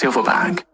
Silverback.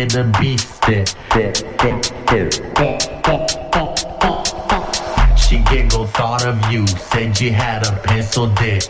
hear the beast. step, it, step, step. She giggled, thought of you, said you had a pencil dick.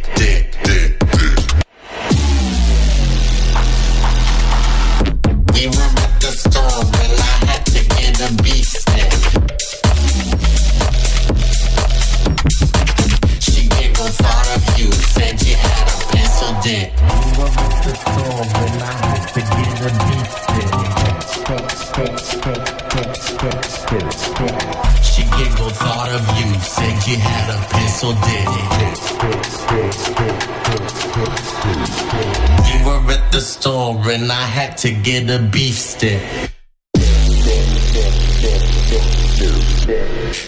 I had to get a beef stick.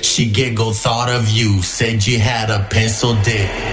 She giggled, thought of you, said you had a pencil dick.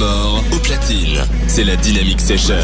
mort au platine. C'est la Dynamic Session.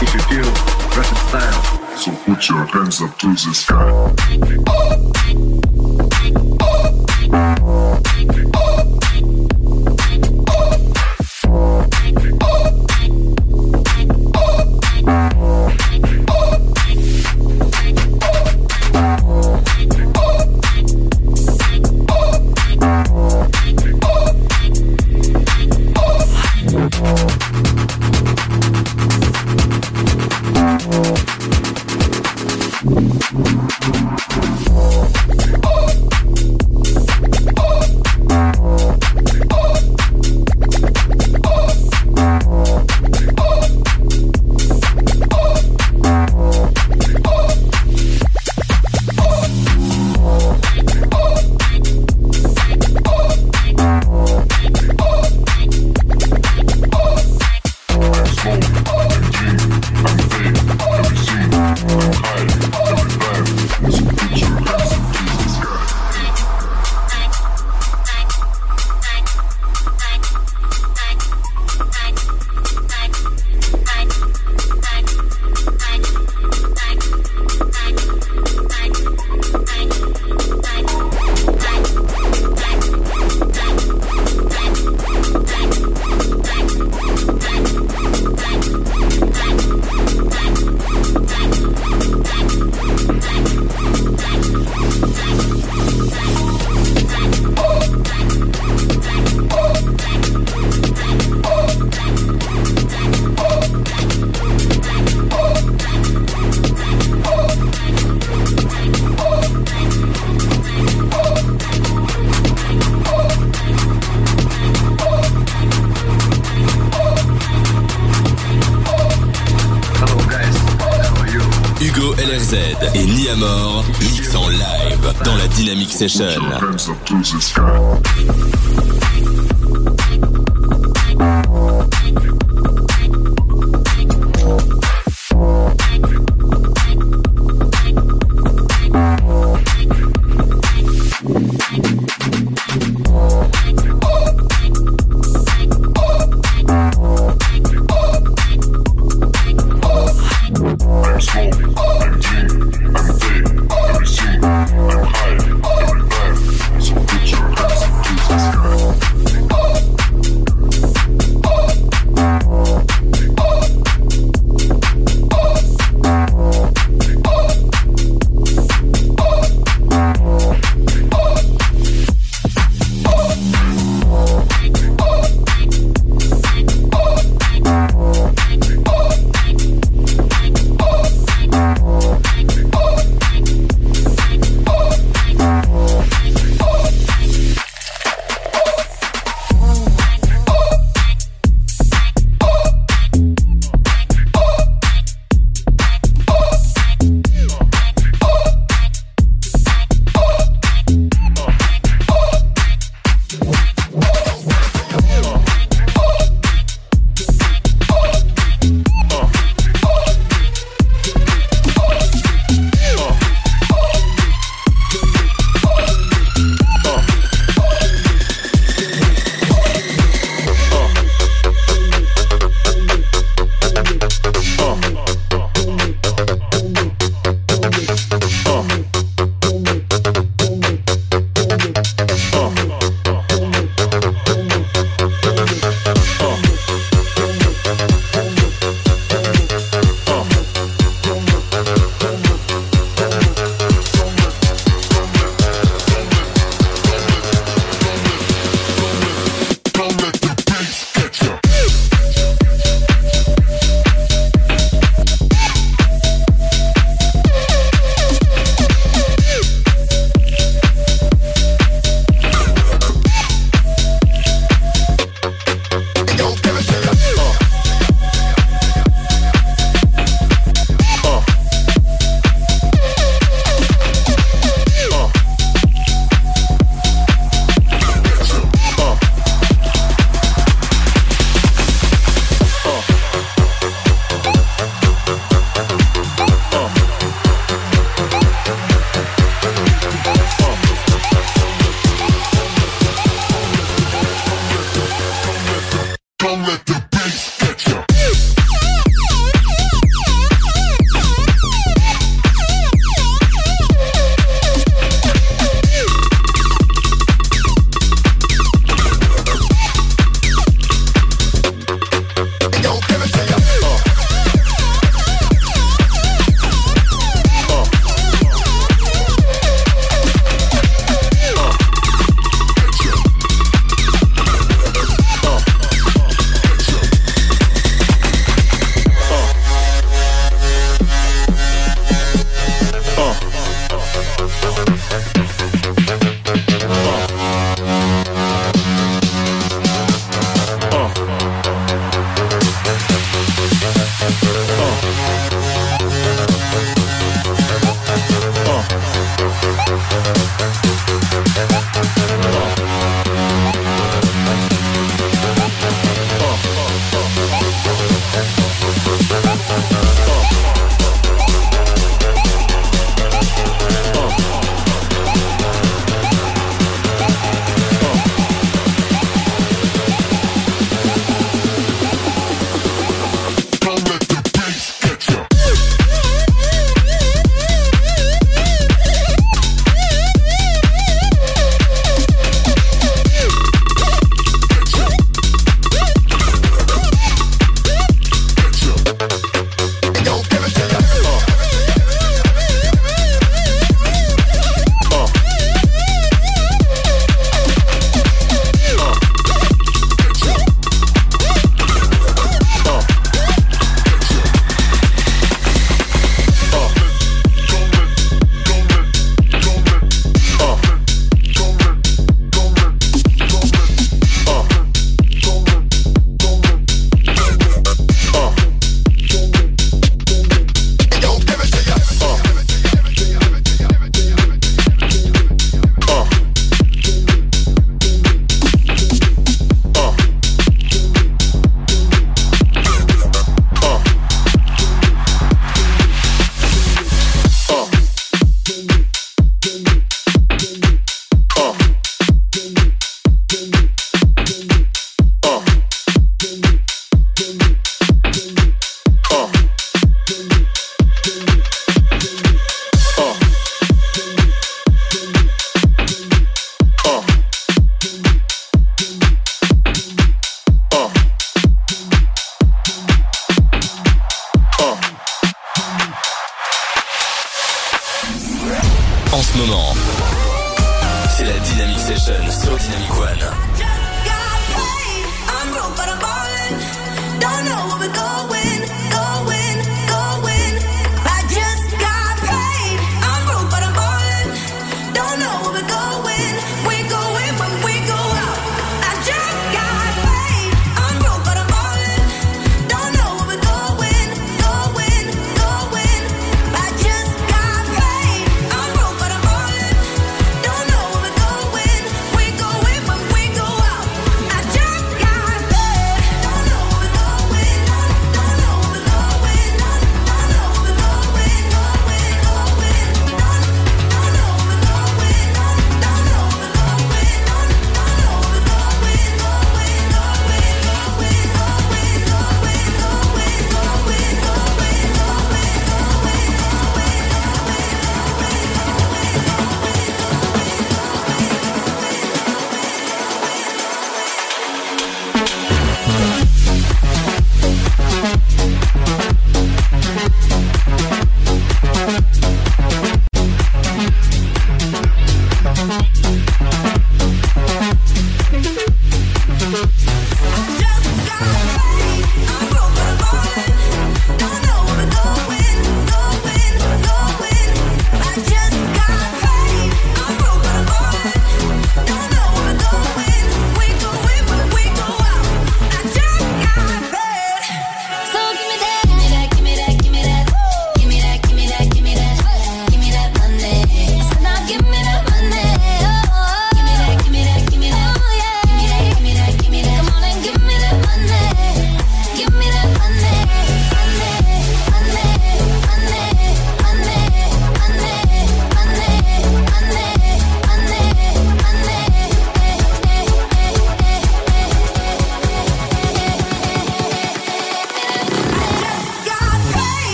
what you do, dress in style. So put your hands up to the sky. Oh. Session.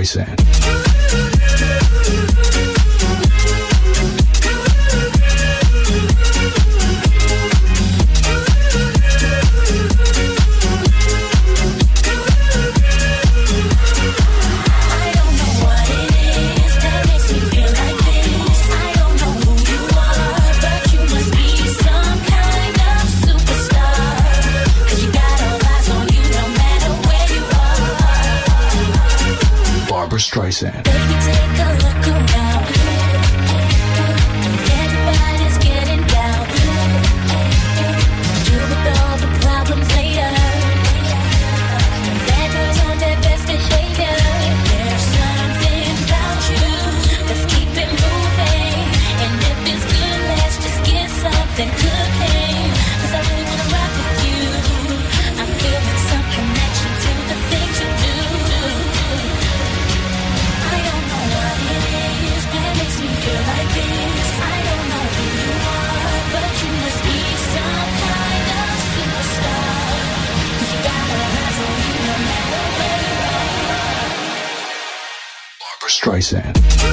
Streisand. Streisand.